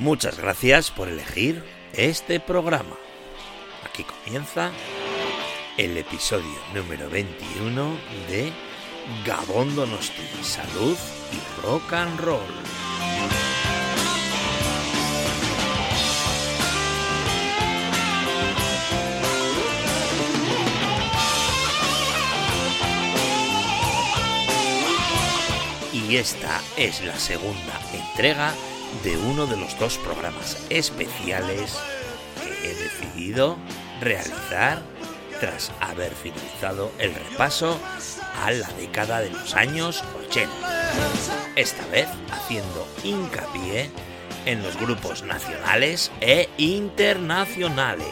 Muchas gracias por elegir este programa. Aquí comienza el episodio número 21 de Gabón Donosti, Salud y Rock and Roll. Y esta es la segunda entrega de uno de los dos programas especiales que he decidido realizar tras haber finalizado el repaso a la década de los años 80. Esta vez haciendo hincapié en los grupos nacionales e internacionales.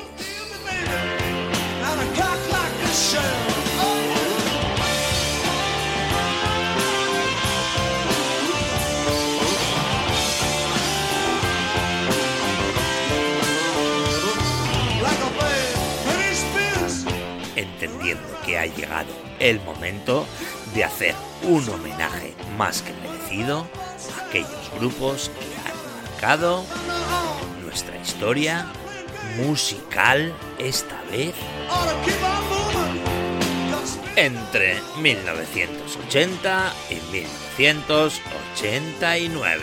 Que ha llegado el momento de hacer un homenaje más que merecido a aquellos grupos que han marcado nuestra historia musical esta vez entre 1980 y 1989.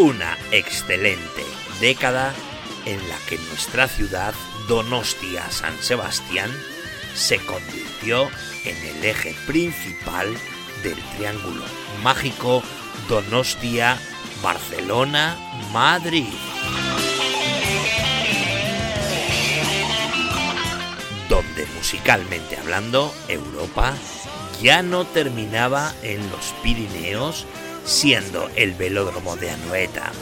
Una excelente década en la que nuestra ciudad, Donostia San Sebastián, se convirtió en el eje principal del triángulo mágico Donostia, Barcelona, Madrid. Donde musicalmente hablando, Europa ya no terminaba en los Pirineos siendo el velódromo de Anoeta.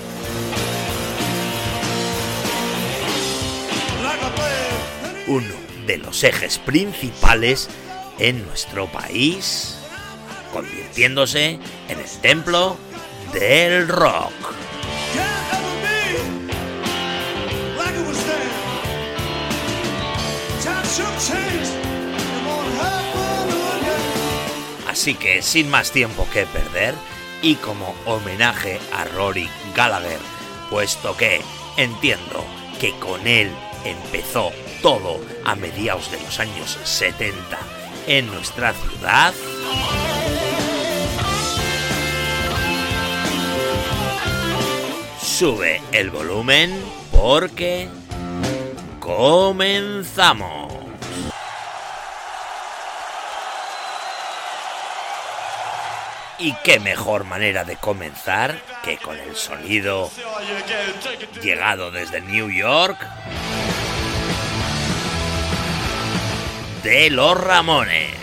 Uno de los ejes principales en nuestro país, convirtiéndose en el templo del rock. Así que sin más tiempo que perder, y como homenaje a Rory Gallagher, puesto que entiendo que con él empezó todo a mediados de los años 70 en nuestra ciudad. Sube el volumen porque comenzamos. Y qué mejor manera de comenzar que con el sonido llegado desde New York de los Ramones.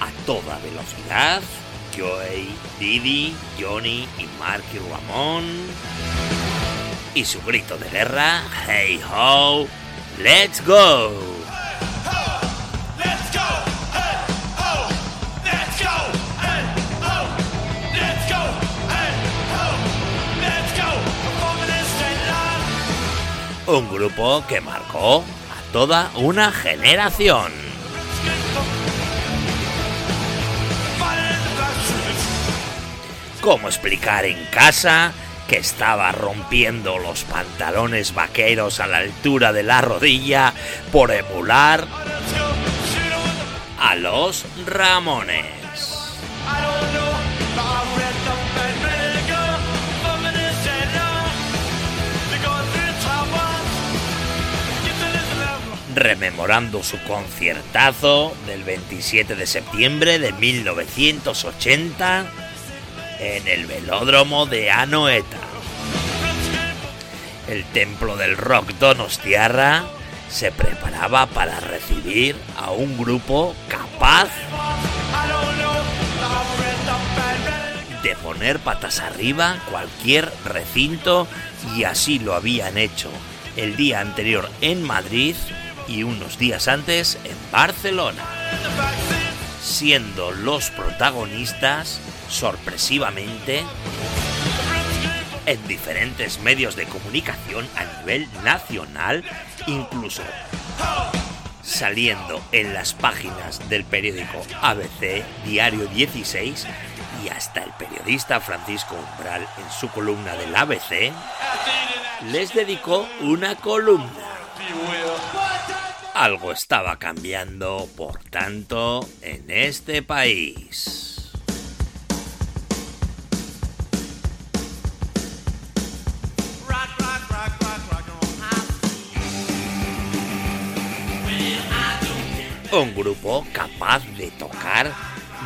A toda velocidad, Joey, Didi, Johnny y Marky Ramón. Y su grito de guerra, Hey Ho, Let's Go. Un grupo que marcó a toda una generación. ¿Cómo explicar en casa que estaba rompiendo los pantalones vaqueros a la altura de la rodilla por emular a los Ramones? Rememorando su conciertazo del 27 de septiembre de 1980 en el velódromo de Anoeta. El templo del rock Donostiarra se preparaba para recibir a un grupo capaz de poner patas arriba cualquier recinto y así lo habían hecho el día anterior en Madrid y unos días antes en Barcelona, siendo los protagonistas sorpresivamente en diferentes medios de comunicación a nivel nacional, incluso saliendo en las páginas del periódico ABC, Diario 16, y hasta el periodista Francisco Umbral en su columna del ABC les dedicó una columna. Algo estaba cambiando, por tanto, en este país. Un grupo capaz de tocar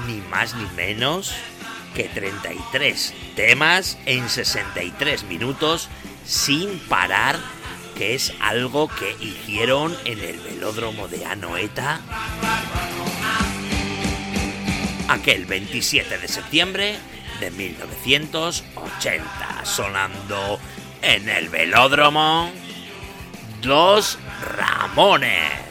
ni más ni menos que 33 temas en 63 minutos sin parar, que es algo que hicieron en el velódromo de Anoeta aquel 27 de septiembre de 1980, sonando en el velódromo Los Ramones.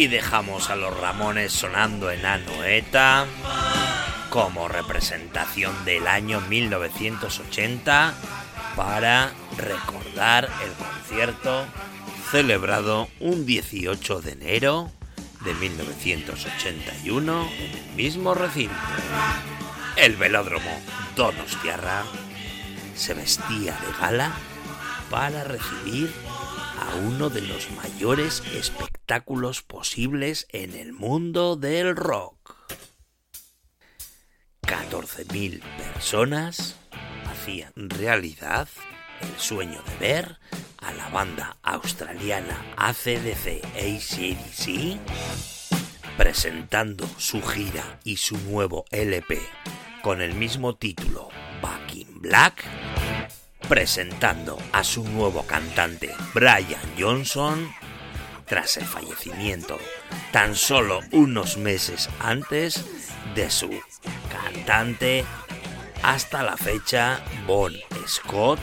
Y dejamos a los Ramones sonando en Anoeta como representación del año 1980 para recordar el concierto celebrado un 18 de enero de 1981 en el mismo recinto. El velódromo Donostiarra se vestía de gala para recibir a uno de los mayores espectáculos posibles en el mundo del rock. 14.000 personas hacían realidad el sueño de ver a la banda australiana ACDC ACDC presentando su gira y su nuevo LP con el mismo título Back in Black presentando a su nuevo cantante Brian Johnson tras el fallecimiento tan solo unos meses antes de su cantante hasta la fecha Bon Scott,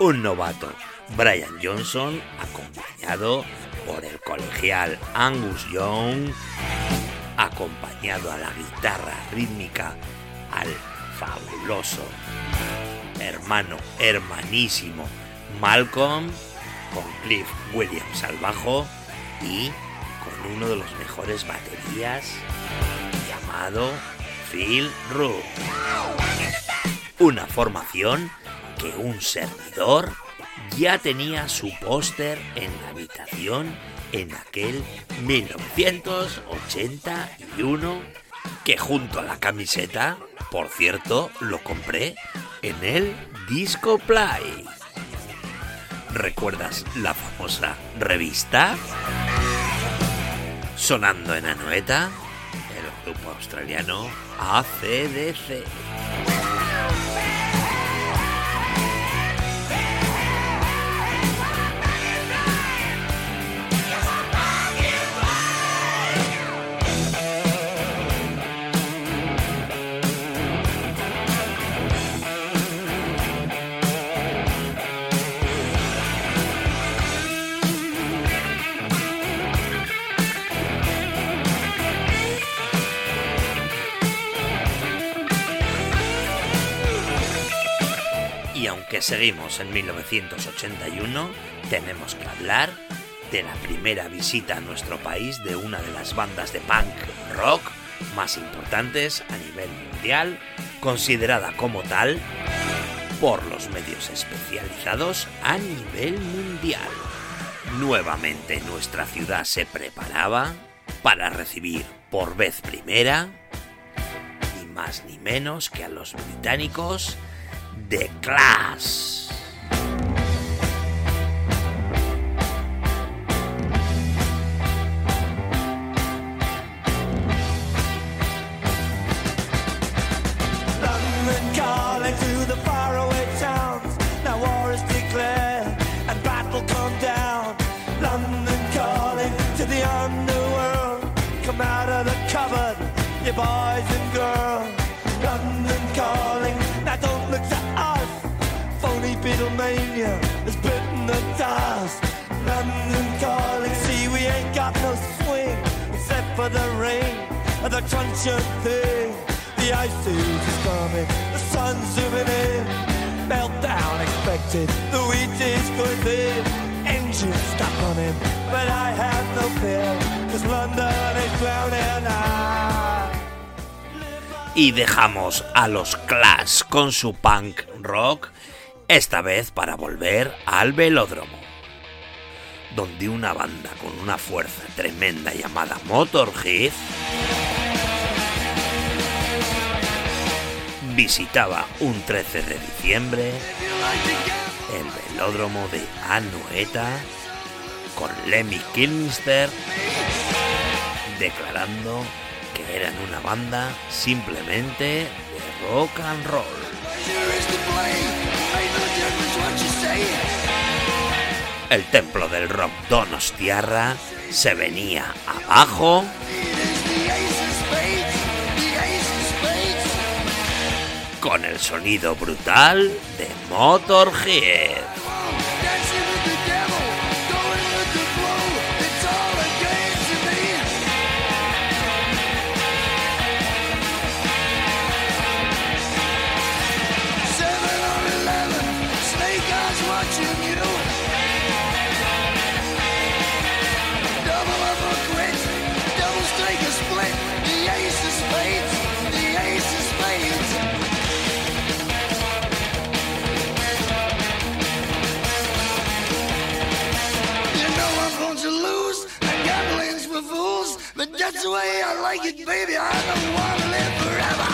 un novato Brian Johnson acompañado por el colegial Angus Young, acompañado a la guitarra rítmica al fabuloso hermano, hermanísimo Malcolm, con Cliff Williams al bajo y con uno de los mejores baterías llamado Phil Root. Una formación que un servidor ya tenía su póster en la habitación en aquel 1981 que junto a la camiseta, por cierto, lo compré en el Disco Play. ¿Recuerdas la famosa revista? Sonando en Anoeta, el grupo australiano ACDC. Seguimos en 1981, tenemos que hablar de la primera visita a nuestro país de una de las bandas de punk rock más importantes a nivel mundial, considerada como tal por los medios especializados a nivel mundial. Nuevamente nuestra ciudad se preparaba para recibir por vez primera, ni más ni menos que a los británicos, The Class. The truncheon thing. The ice age is coming, the sun's zooming in. Meltdown expected, the wheat is going in. Engine stuck on him, but I have no fear, cause London is drowning. Y dejamos a los Clash con su punk rock, esta vez para volver al velódromo, donde una banda con una fuerza tremenda llamada Motorhead visitaba un 13 de diciembre el velódromo de Anoeta con Lemmy Kilmister declarando que eran una banda simplemente de rock and roll. El templo del rock Donostiarra se venía abajo con el sonido brutal de Motorhead. But that's the way I like it, baby. I don't want to live forever.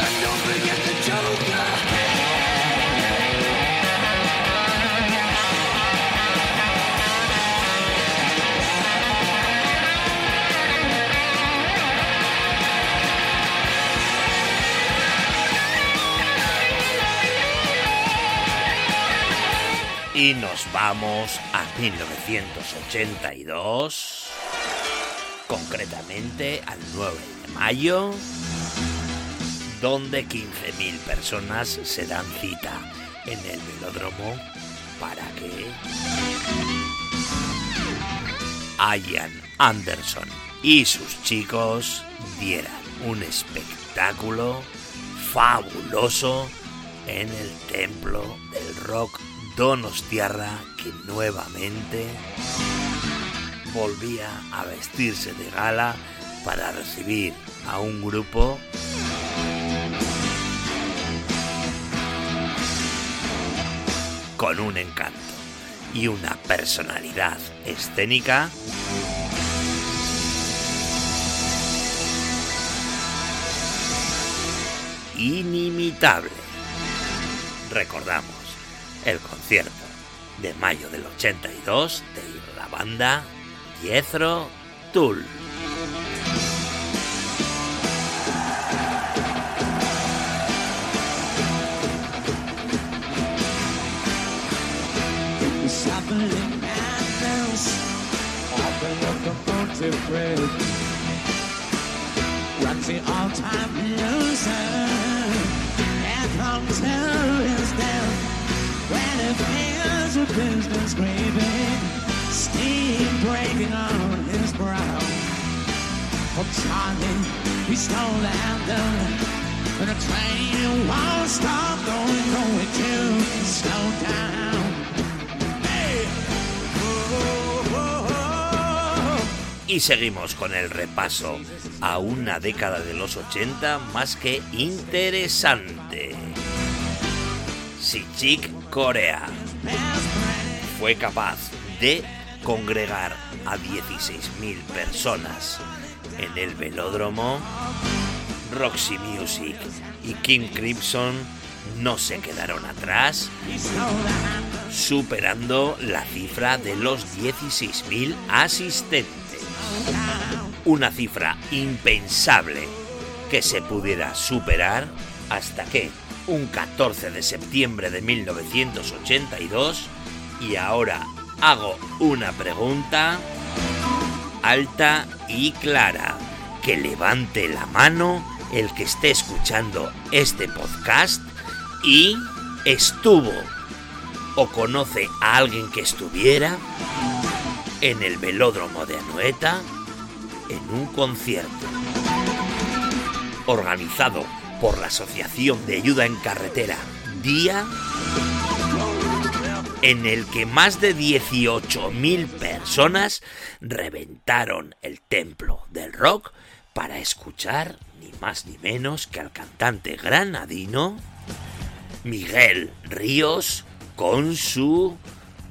And don't forget the joker. Y nos vamos 1982, concretamente al 9 de mayo, donde 15.000 personas se dan cita en el velódromo para que Ian Anderson y sus chicos dieran un espectáculo fabuloso en el templo del rock Donostiarra que nuevamente volvía a vestirse de gala para recibir a un grupo con un encanto y una personalidad escénica inimitable. Recordamos el concierto de mayo del 82 de la banda Jethro Tull. All-time loser. Y seguimos con el repaso a una década de los 80 más que interesante. Si Chick Corea fue capaz de congregar a 16.000 personas en el velódromo, Roxy Music y King Crimson no se quedaron atrás, superando la cifra de los 16.000 asistentes. Una cifra impensable que se pudiera superar hasta que un 14 de septiembre de 1982 y ahora hago una pregunta. alta y clara. Que levante la mano el que esté escuchando este podcast y estuvo o conoce a alguien que estuviera en el velódromo de Anoeta en un concierto organizado por la Asociación de Ayuda en Carretera Día en el que más de 18.000 personas reventaron el templo del rock para escuchar ni más ni menos que al cantante granadino Miguel Ríos con su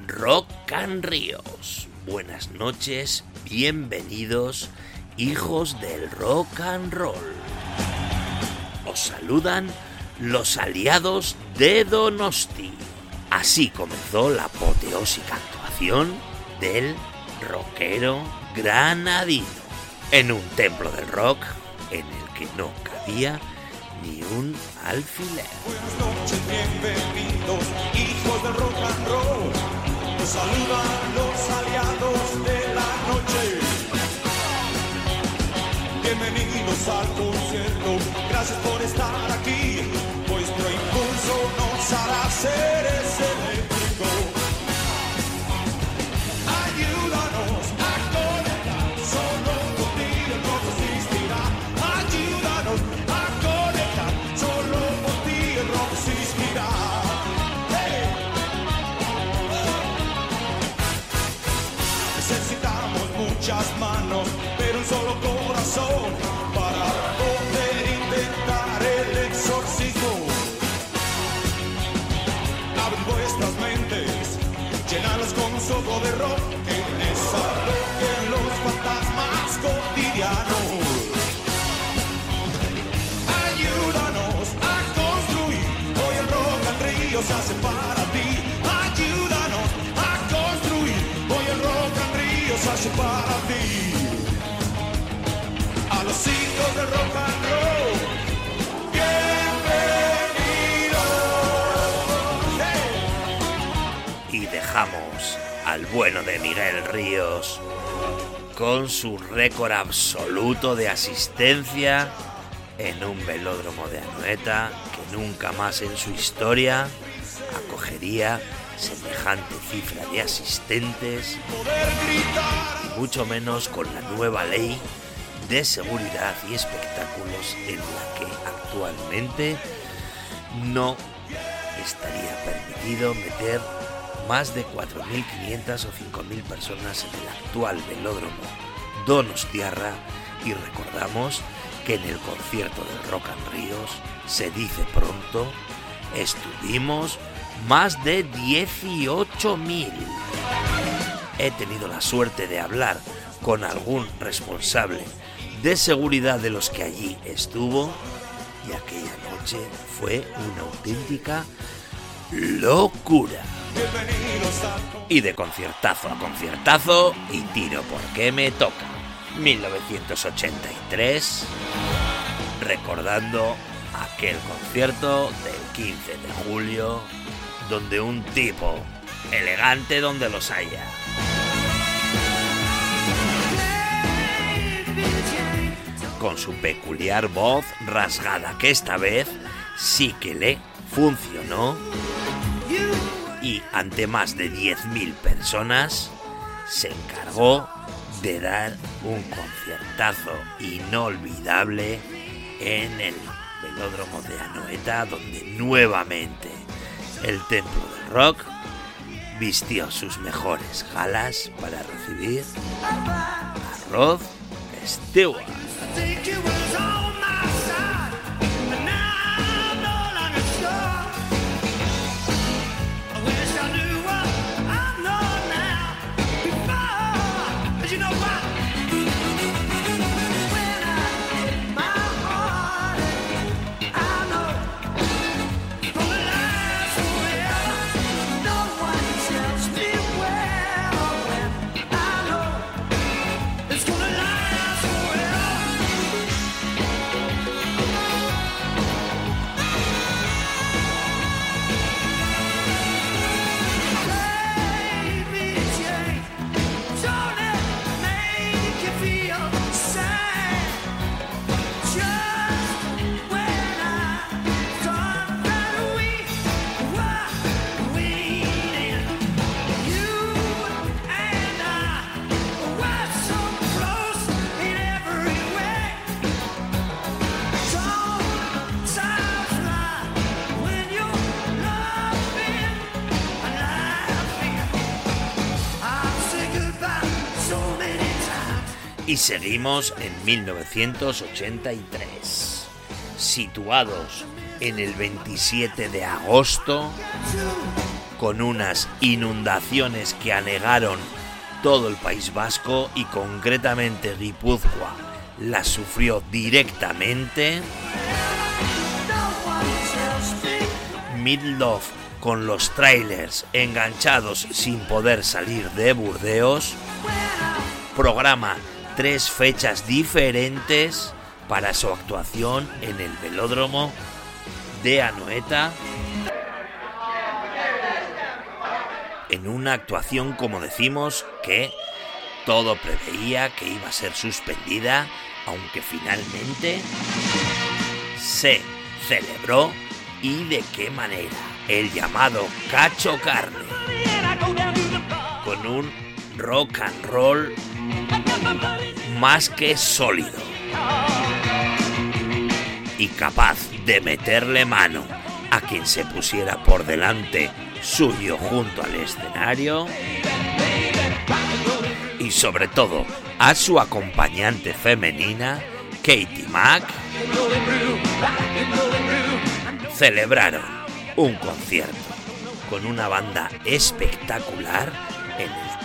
Rock and Ríos. Buenas noches, bienvenidos, hijos del rock and roll. Os saludan los aliados de Donosti. Así comenzó la apoteósica actuación del rockero granadino en un templo del rock en el que no cabía ni un alfiler. Buenas noches, bienvenidos, hijos del rock and roll. Los saludan los aliados de la noche. Bienvenidos al concierto, gracias por estar aquí. Vuestro impulso nos hará seres dejamos al bueno de Miguel Ríos con su récord absoluto de asistencia en un velódromo de Anoeta que nunca más en su historia acogería semejante cifra de asistentes y mucho menos con la nueva ley de seguridad y espectáculos en la que actualmente no estaría permitido meter más de 4.500 o 5.000 personas en el actual velódromo Donostiarra y recordamos que en el concierto del Rock and Ríos se dice pronto estuvimos más de 18.000 he tenido la suerte de hablar con algún responsable de seguridad de los que allí estuvo y aquella noche fue una auténtica locura. Y de conciertazo a conciertazo y tiro porque me toca. 1983, recordando aquel concierto del 15 de julio, donde un tipo elegante donde los haya. Con su peculiar voz rasgada, que esta vez sí que le funcionó y ante más de 10.000 personas se encargó de dar un conciertazo inolvidable en el velódromo de Anoeta donde nuevamente el templo del rock vistió sus mejores galas para recibir a Rod Stewart. Seguimos en 1983, situados en el 27 de agosto, con unas inundaciones que anegaron todo el País Vasco y concretamente Guipúzcoa la sufrió directamente. Midlove con los trailers enganchados sin poder salir de Burdeos, programa tres fechas diferentes para su actuación en el velódromo de Anoeta. En una actuación, como decimos, que todo preveía que iba a ser suspendida, aunque finalmente se celebró y de qué manera. El llamado cacho carne. Con un rock and roll más que sólido. Y capaz de meterle mano a quien se pusiera por delante suyo junto al escenario. Y sobre todo a su acompañante femenina, Katie Mack celebraron un concierto con una banda espectacular en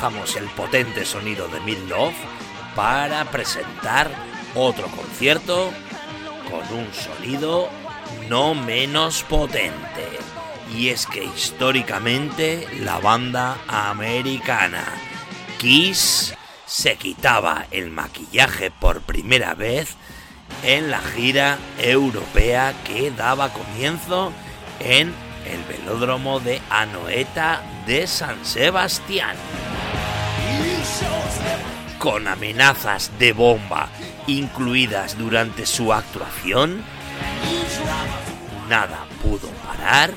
dejamos el potente sonido de Mid Love para presentar otro concierto con un sonido no menos potente. Y es que históricamente la banda americana Kiss se quitaba el maquillaje por primera vez en la gira europea que daba comienzo en el velódromo de Anoeta de San Sebastián. Con amenazas de bomba incluidas durante su actuación, nada pudo parar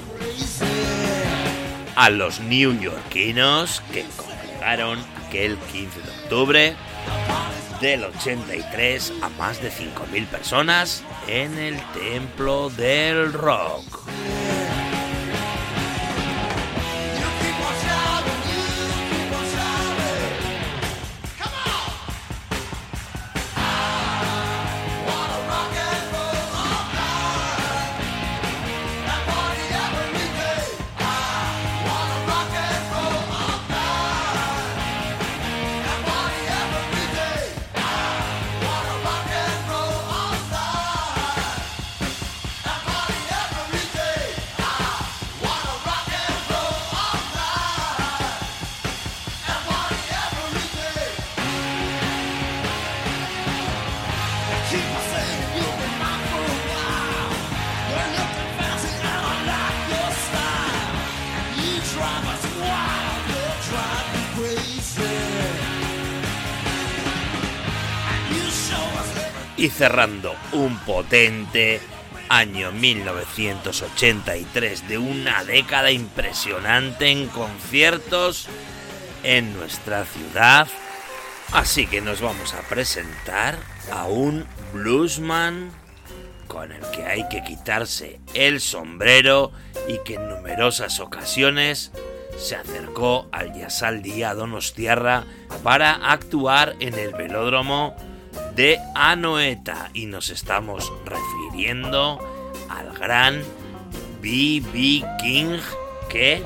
a los neoyorquinos que congregaron aquel 15 de octubre del 83 a más de 5.000 personas en el Templo del Rock. Cerrando un potente año 1983 de una década impresionante en conciertos en nuestra ciudad. Así que nos vamos a presentar a un bluesman con el que hay que quitarse el sombrero y que en numerosas ocasiones se acercó al Yasal Día Donostiarra para actuar en el velódromo de Anoeta y nos estamos refiriendo al gran B.B. King que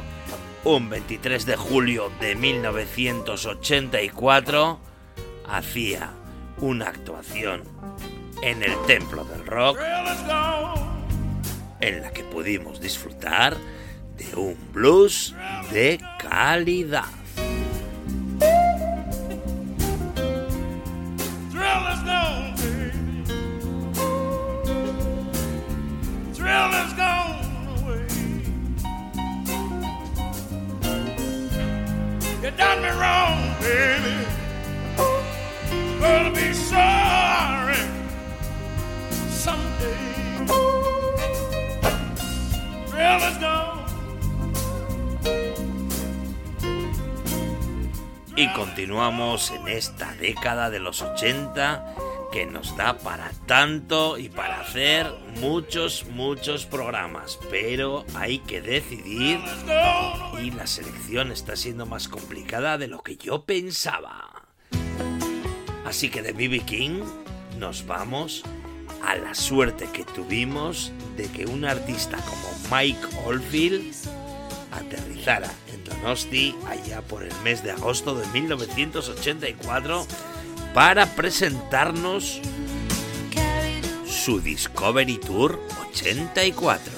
un 23 de julio de 1984 hacía una actuación en el Templo del Rock en la que pudimos disfrutar de un blues de calidad. Y continuamos en esta década de los 80 que nos da para tanto y para hacer muchos, muchos programas. Pero hay que decidir y la selección está siendo más complicada de lo que yo pensaba. Así que de BB King nos vamos a la suerte que tuvimos de que un artista como Mike Oldfield aterrizara en Donosti allá por el mes de agosto de 1984 para presentarnos su Discovery Tour 84.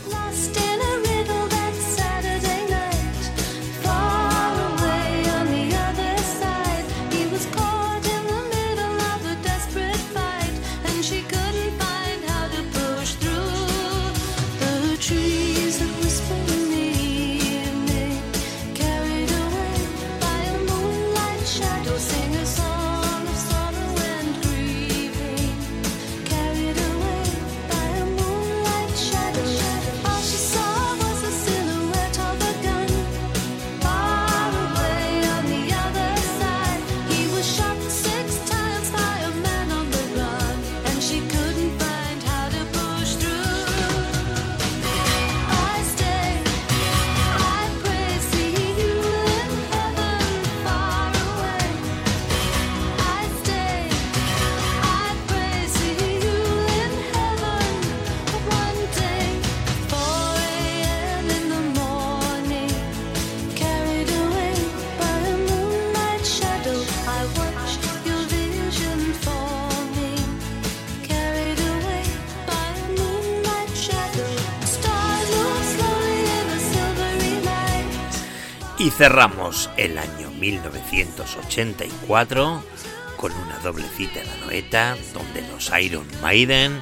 Cerramos el año 1984 con una doble cita en la noeta donde los Iron Maiden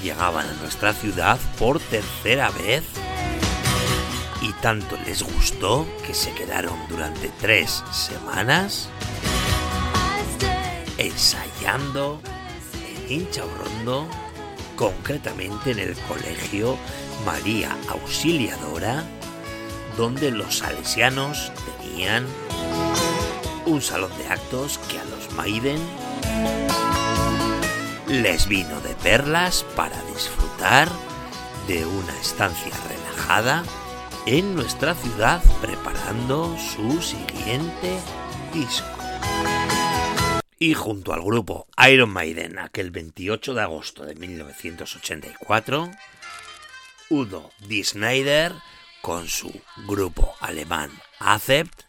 llegaban a nuestra ciudad por tercera vez y tanto les gustó que se quedaron durante tres semanas ensayando en Inchaurrondo, concretamente en el colegio María Auxiliadora, donde los salesianos tenían un salón de actos que a los Maiden les vino de perlas para disfrutar de una estancia relajada en nuestra ciudad preparando su siguiente disco. Y junto al grupo Iron Maiden aquel 28 de agosto de 1984, Udo D. Snyder con su grupo alemán Acept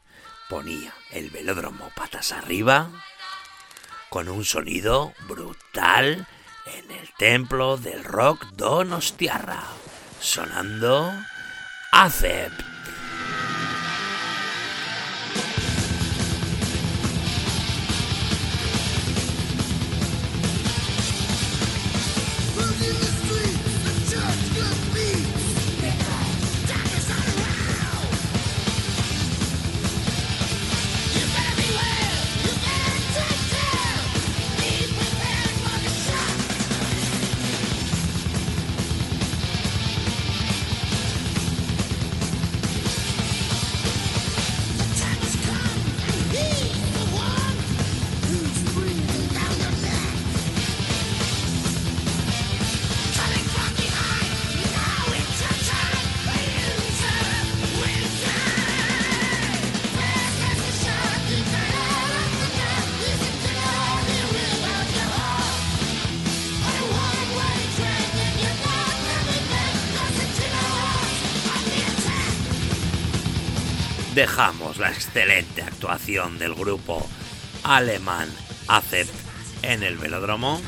ponía el velódromo patas arriba con un sonido brutal en el templo del rock Donostiarra, sonando Acept. Excelente actuación del grupo alemán Acept en el velódromo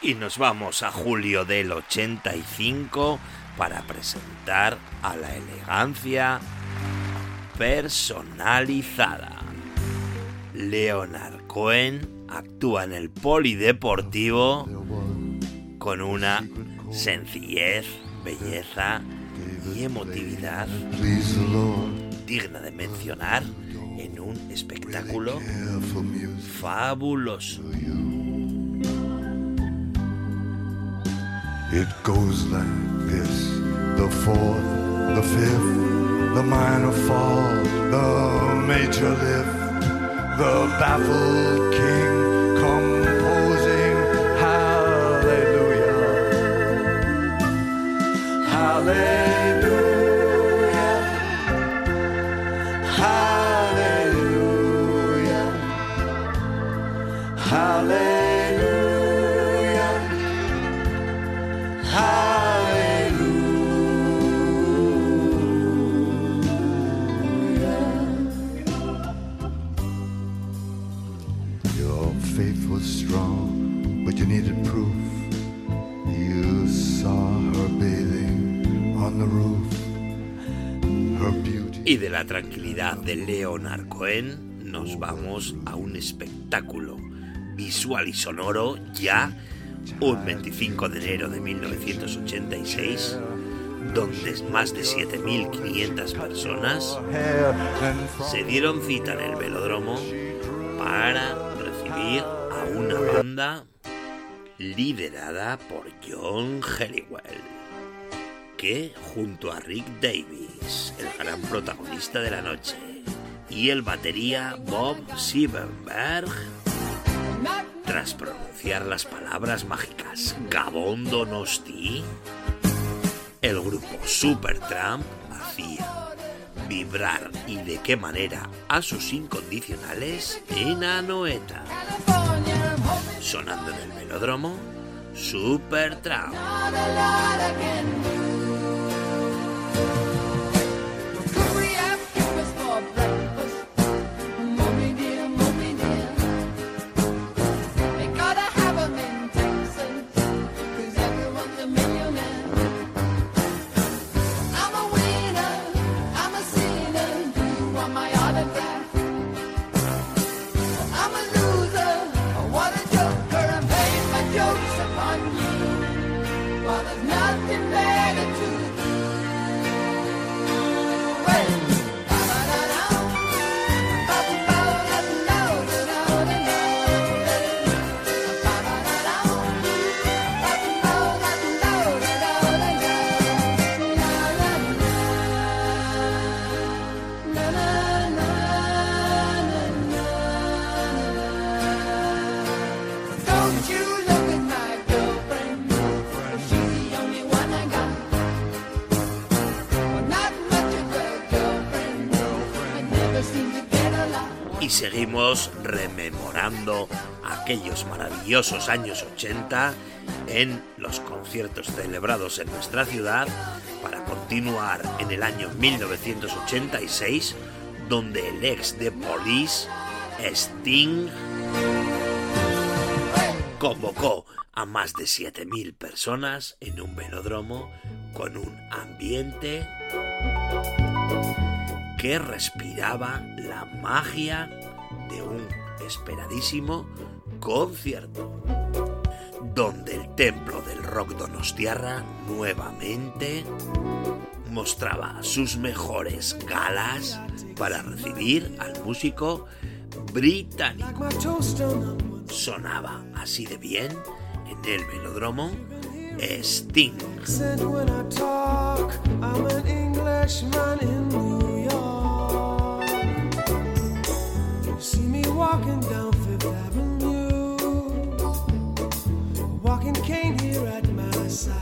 y nos vamos a julio del 85 para presentar a la elegancia personalizada. Leonard Cohen actúa en el polideportivo con una sencillez, belleza y emotividad digna de mencionar en un espectáculo fabuloso. It goes like this the fourth, the fifth, the minor fall, the major lift, the baffled king composing hallelujah. Hallelujah. Y de la tranquilidad de Leonard Cohen nos vamos a un espectáculo visual y sonoro ya un 25 de enero de 1986 donde más de 7.500 personas se dieron cita en el velódromo para recibir a una banda liderada por John Helliwell, que junto a Rick Davis, el gran protagonista de la noche, y el batería Bob Siebenberg, tras pronunciar las palabras mágicas Gabón Donosti, el grupo Supertramp hacía vibrar y de qué manera a sus incondicionales en Anoeta. Sonando en el velódromo, Supertramp. Aquellos maravillosos años 80 en los conciertos celebrados en nuestra ciudad para continuar en el año 1986 donde el ex de Police, Sting, convocó a más de 7.000 personas en un velódromo con un ambiente que respiraba la magia de un esperadísimo concierto, donde el templo del rock donostiarra nuevamente mostraba sus mejores galas para recibir al músico británico. Sonaba así de bien en el velódromo Sting. Walking down Fifth Avenue, walking cane here at my side.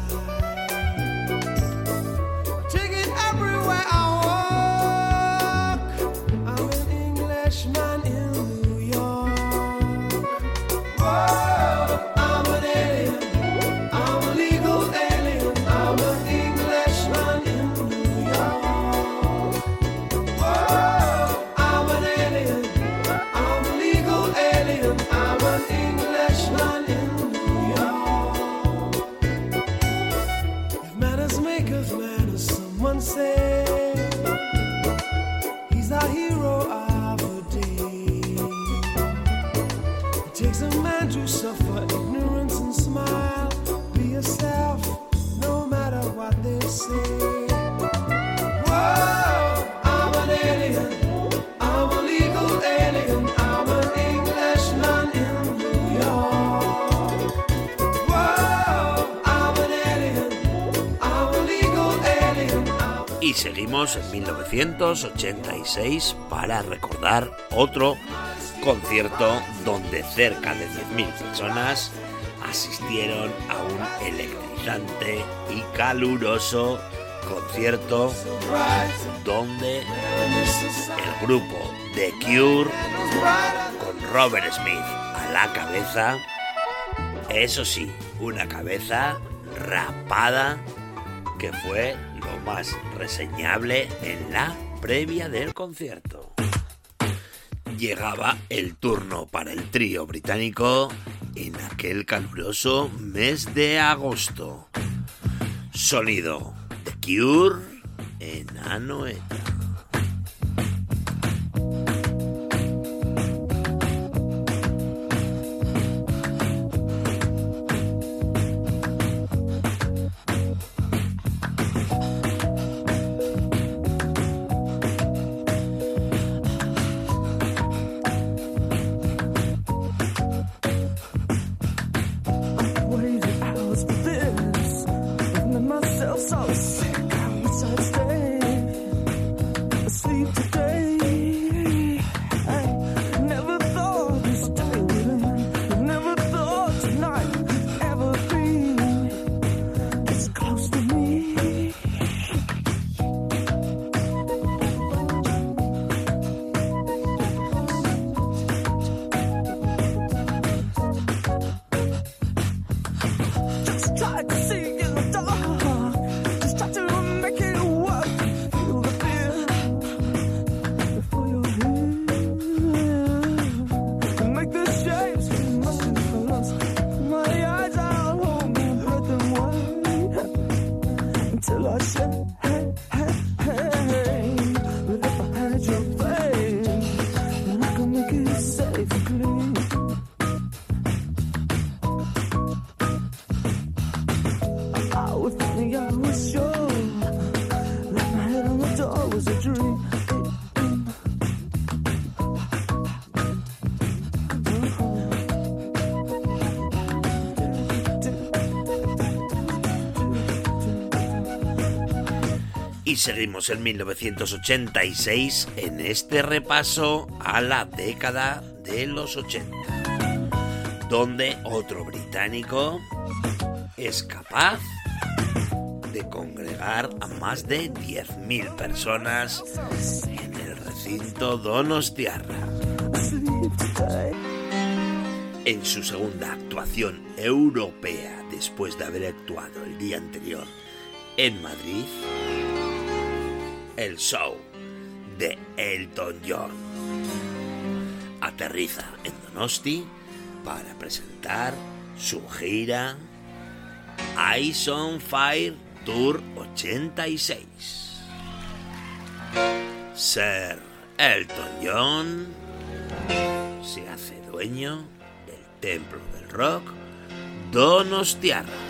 En 1986 para recordar otro concierto donde cerca de 10.000 personas asistieron a un electrizante y caluroso concierto donde el grupo The Cure con Robert Smith a la cabeza, eso sí, una cabeza rapada que fue lo más reseñable en la previa del concierto. Llegaba el turno para el trío británico en aquel caluroso mes de agosto. Sonido de Cure en Anoeta. time to see seguimos en 1986 en este repaso a la década de los 80, donde otro británico es capaz de congregar a más de 10.000 personas en el recinto Donostiarra. En su segunda actuación europea después de haber actuado el día anterior en Madrid, el show de Elton John aterriza en Donosti para presentar su gira Eyes on Fire Tour 86. Sir Elton John se hace dueño del templo del rock Donostiarra.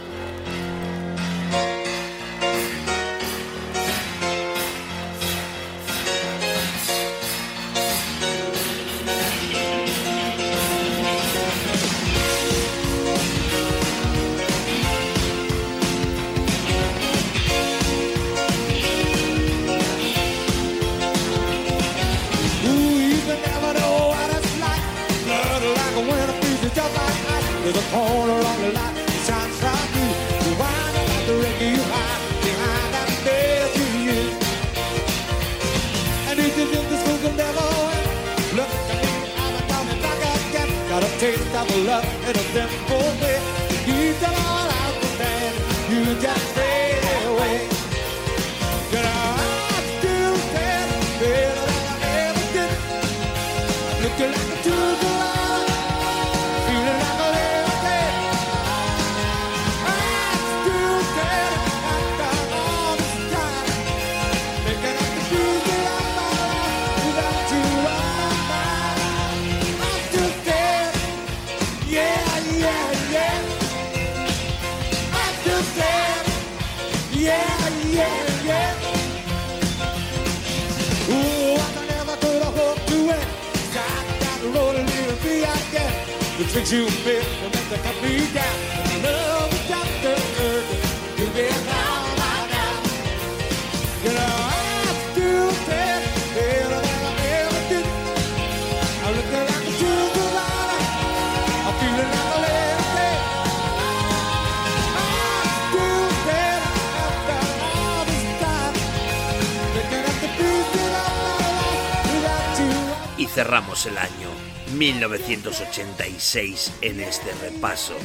Cerramos el año 1986 en este repaso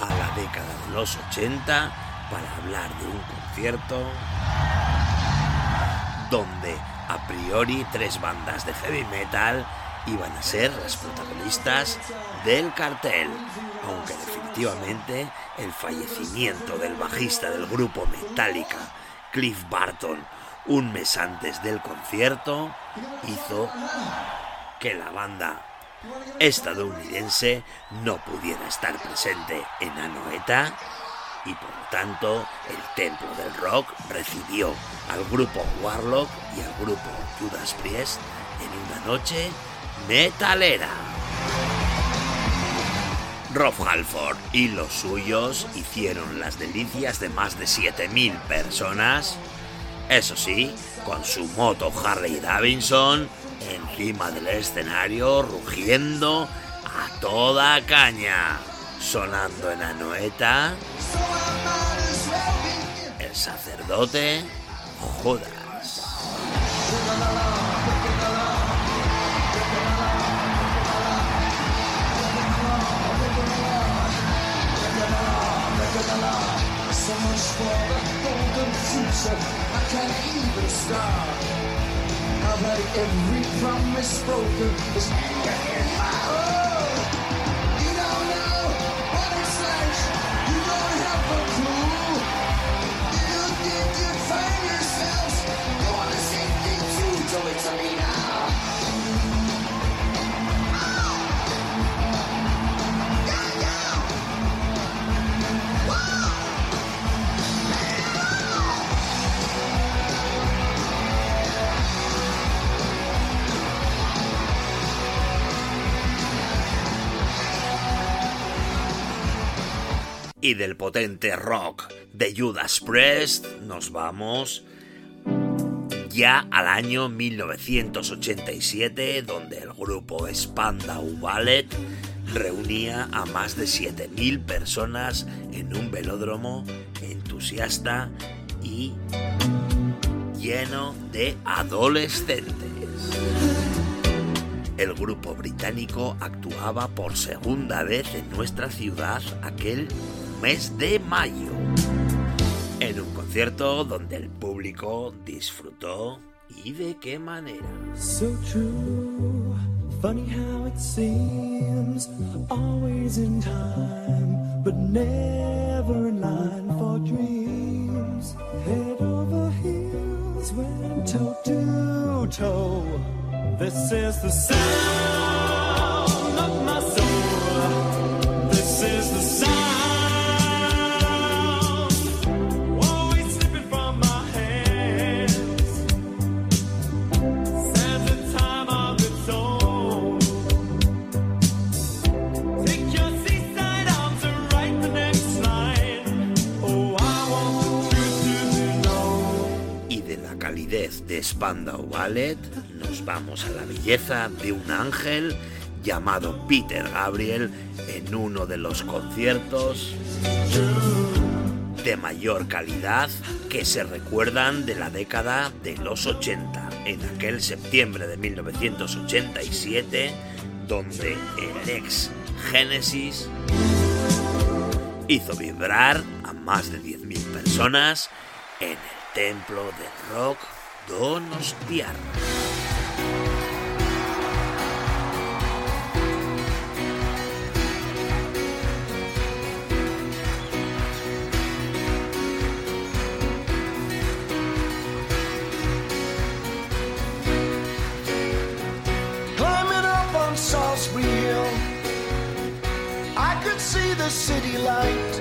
a la década de los 80 para hablar de un concierto donde a priori tres bandas de heavy metal iban a ser las protagonistas del cartel, aunque definitivamente el fallecimiento del bajista del grupo Metallica, Cliff Barton, un mes antes del concierto, hizo que la banda estadounidense no pudiera estar presente en Anoeta y por tanto el templo del rock recibió al grupo Warlock y al grupo Judas Priest en una noche metalera. Rob Halford y los suyos hicieron las delicias de más de 7.000 personas, eso sí, con su moto Harley Davidson encima del escenario rugiendo a toda caña, sonando en Anoeta el sacerdote Judas. I've every promise broken. There's anger in my heart. Oh! Y del potente rock de Judas Priest nos vamos ya al año 1987, donde el grupo Spandau Ballet reunía a más de 7.000 personas en un velódromo entusiasta y lleno de adolescentes. El grupo británico actuaba por segunda vez en nuestra ciudad aquel mes de mayo, en un concierto donde el público disfrutó y de qué manera. So true, funny how it seems, always in time, but never in line for dreams. Head over heels, went toe to toe. This is the sound de Spandau Ballet nos vamos a la belleza de un ángel llamado Peter Gabriel en uno de los conciertos de mayor calidad que se recuerdan de la década de los 80, en aquel septiembre de 1987, donde el ex Genesis hizo vibrar a más de 10.000 personas en el templo del rock Donostiar. see the city light.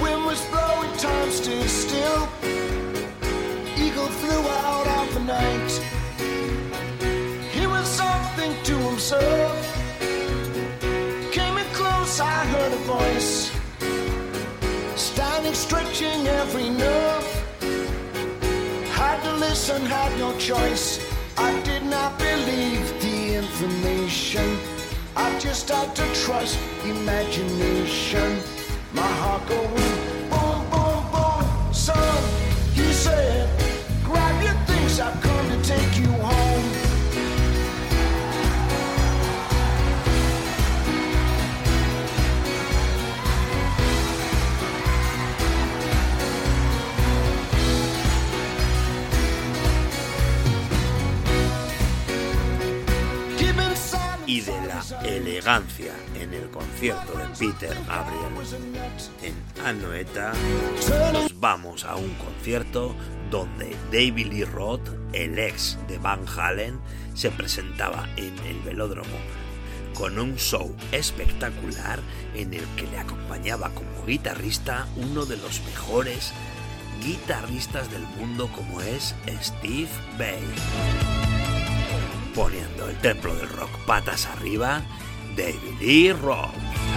Wind was blowing, time stood still. Something. Came in close, I heard a voice. Standing, stretching every nerve. Had to listen, had no choice. I did not believe the information. I just had to trust imagination. My heart going boom, boom, boom. Son, he said, grab your things, elegancia en el concierto de Peter Gabriel en Anoeta, nos vamos a un concierto donde David Lee Roth, el ex de Van Halen, se presentaba en el velódromo con un show espectacular en el que le acompañaba como guitarrista uno de los mejores guitarristas del mundo como es Steve Bay. Poniendo el templo del rock patas arriba, David Lee Roth.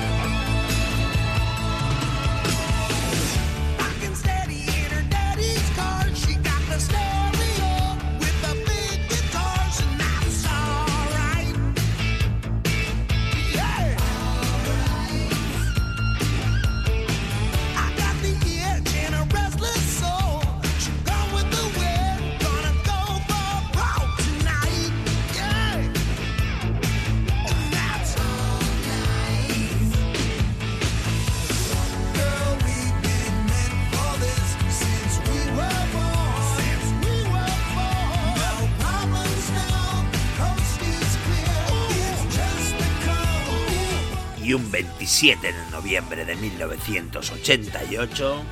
7 de noviembre de 1988,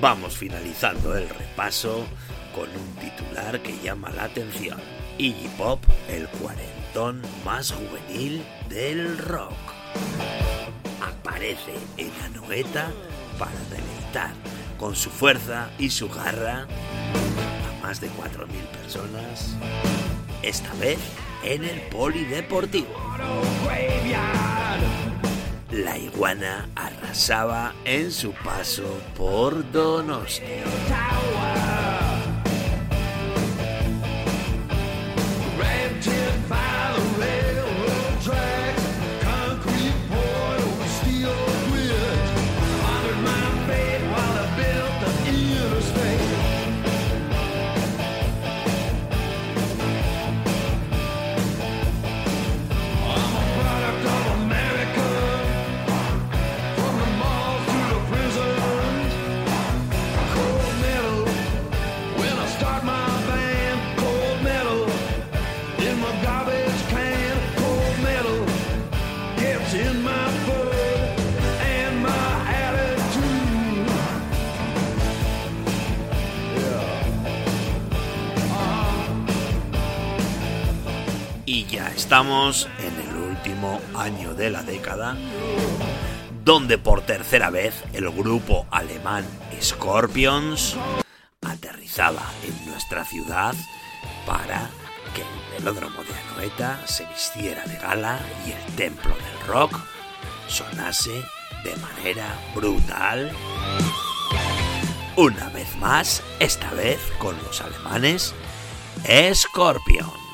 vamos finalizando el repaso con un titular que llama la atención. Iggy Pop, el cuarentón más juvenil del rock. Aparece en Anoeta para deleitar con su fuerza y su garra a más de 4.000 personas, esta vez en el Polideportivo. La iguana arrasaba en su paso por Donosti. Estamos en el último año de la década, donde por tercera vez el grupo alemán Scorpions aterrizaba en nuestra ciudad para que el velódromo de Anoeta se vistiera de gala y el templo del rock sonase de manera brutal. Una vez más, esta vez con los alemanes Scorpions.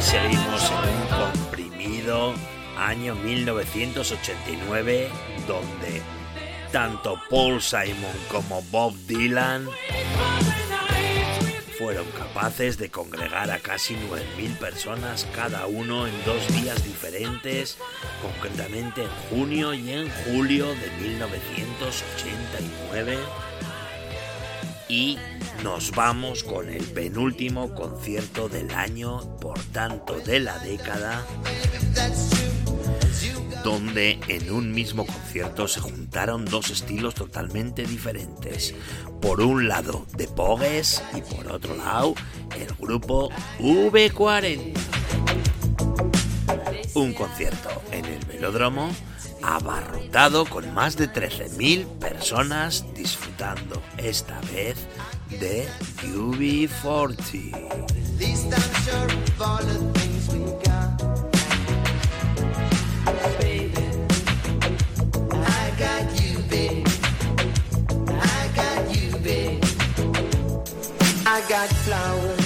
Seguimos en un comprimido año 1989 donde tanto Paul Simon como Bob Dylan fueron capaces de congregar a casi 9.000 personas cada uno en dos días diferentes, concretamente en junio y en julio de 1989 y nos vamos con el penúltimo concierto del año, por tanto de la década, donde en un mismo concierto se juntaron dos estilos totalmente diferentes. Por un lado, The Pogues y por otro lado, el grupo V40. Un concierto en el velódromo abarrotado con más de 13.000 personas disfrutando, esta vez de QB40. I got flowers.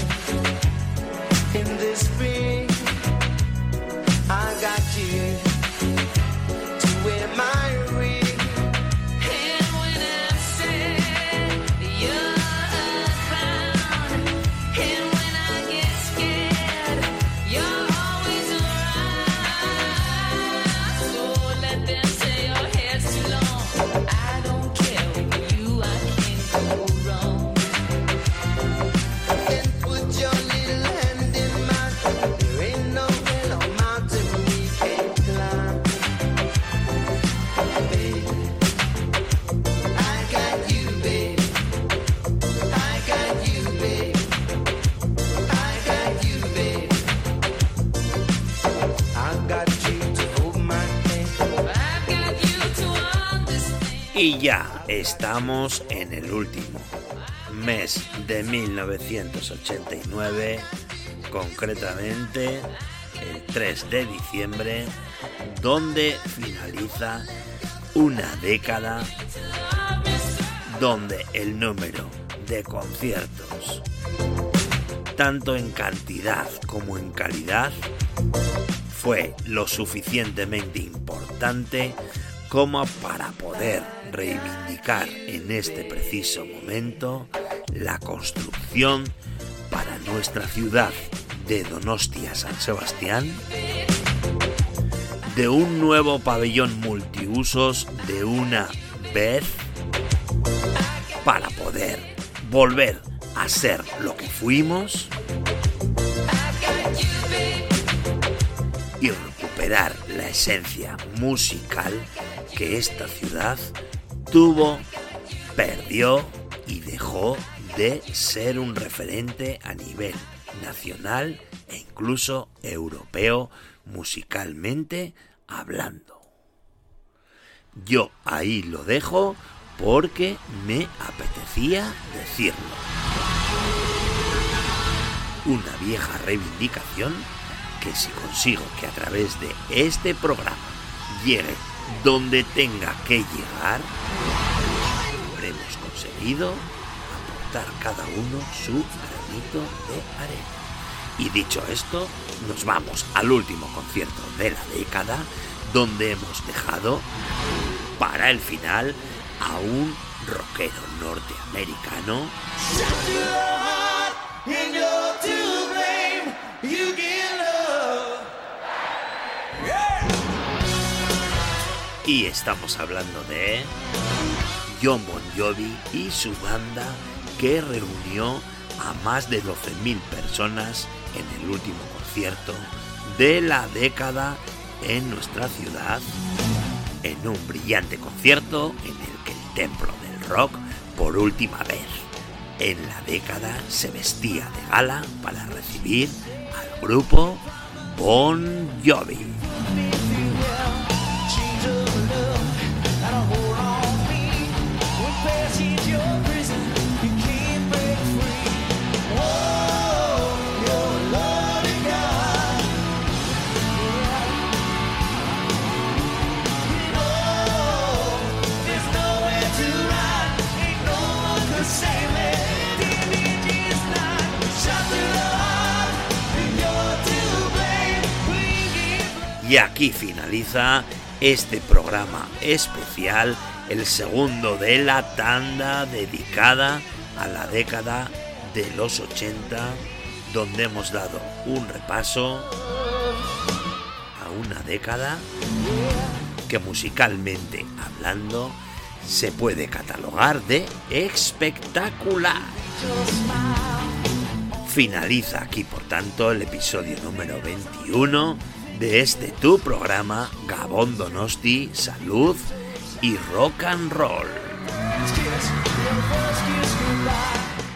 Y ya estamos en el último mes de 1989, concretamente el 3 de diciembre, donde finaliza una década donde el número de conciertos, tanto en cantidad como en calidad, fue lo suficientemente importante como para poder reivindicar en este preciso momento la construcción para nuestra ciudad de Donostia San Sebastián de un nuevo pabellón multiusos de una vez para poder volver a ser lo que fuimos y recuperar la esencia musical que esta ciudad tuvo, perdió y dejó de ser un referente a nivel nacional e incluso europeo musicalmente hablando. Yo ahí lo dejo porque me apetecía decirlo. Una vieja reivindicación que si consigo que a través de este programa llegue donde tenga que llegar, habremos conseguido aportar cada uno su granito de arena. Y dicho esto, nos vamos al último concierto de la década, donde hemos dejado para el final a un rockero norteamericano y estamos hablando de John Bon Jovi y su banda que reunió a más de 12.000 personas en el último concierto de la década en nuestra ciudad, en un brillante concierto en el que el templo del rock por última vez en la década se vestía de gala para recibir al grupo Bon Jovi. Y aquí finaliza este programa especial, el segundo de la tanda dedicada a la década de los 80, donde hemos dado un repaso a una década que musicalmente hablando se puede catalogar de espectacular. Finaliza aquí, por tanto, el episodio número 21 de este tu programa Gabón Donosti, Salud y Rock and Roll.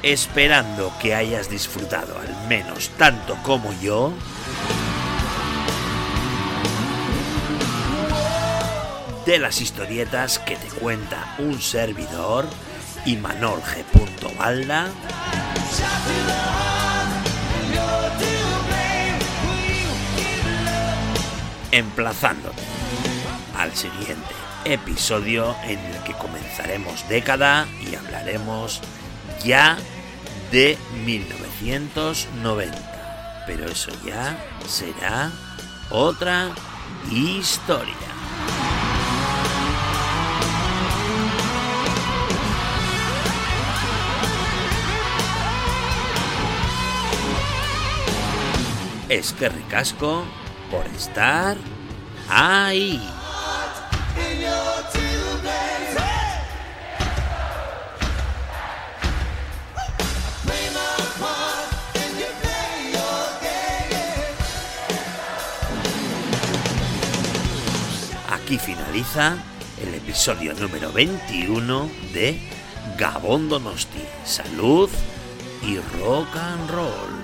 Esperando que hayas disfrutado al menos tanto como yo. De las historietas que te cuenta un servidor y Manol emplazándote al siguiente episodio en el que comenzaremos década y hablaremos ya de 1990. Pero eso ya será otra historia. Es que ricasco por estar ahí. Aquí finaliza el episodio número 21 de Gabón Donosti. Salud y rock and roll.